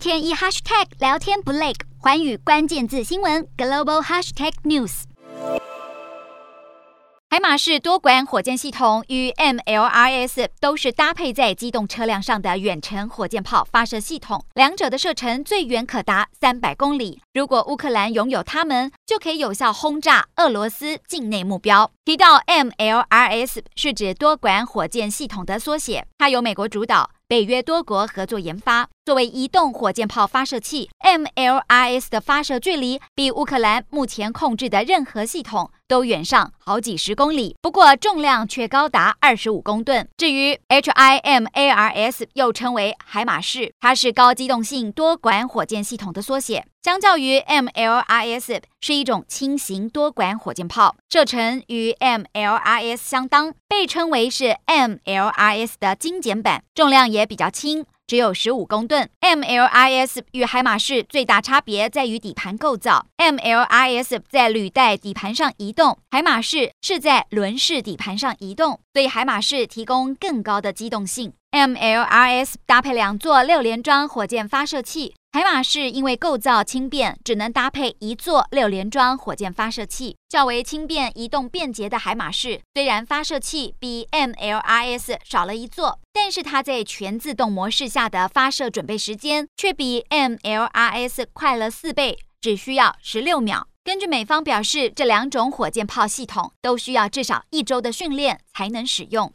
天一 hashtag 聊天不累，环宇关键字新闻 global hashtag news。海马式多管火箭系统与 MLRS 都是搭配在机动车辆上的远程火箭炮发射系统，两者的射程最远可达三百公里。如果乌克兰拥有它们，就可以有效轰炸俄罗斯境内目标。提到 MLRS 是指多管火箭系统的缩写，它由美国主导。北约多国合作研发，作为移动火箭炮发射器，MLRS 的发射距离比乌克兰目前控制的任何系统都远上好几十公里，不过重量却高达二十五公吨。至于 HIMARS，又称为海马式，它是高机动性多管火箭系统的缩写。相较于 MLRS，是一种轻型多管火箭炮，射程与 MLRS 相当，被称为是 MLRS 的精简版，重量也比较轻，只有十五公吨。，MLIS 与海马式最大差别在于底盘构造 MLIS 在履带底盘上移动，海马式是在轮式底盘上移动，对海马式提供更高的机动性。MLRS 搭配两座六连装火箭发射器。海马式因为构造轻便，只能搭配一座六连装火箭发射器，较为轻便、移动便捷的海马式，虽然发射器比 MLRS 少了一座，但是它在全自动模式下的发射准备时间却比 MLRS 快了四倍，只需要十六秒。根据美方表示，这两种火箭炮系统都需要至少一周的训练才能使用。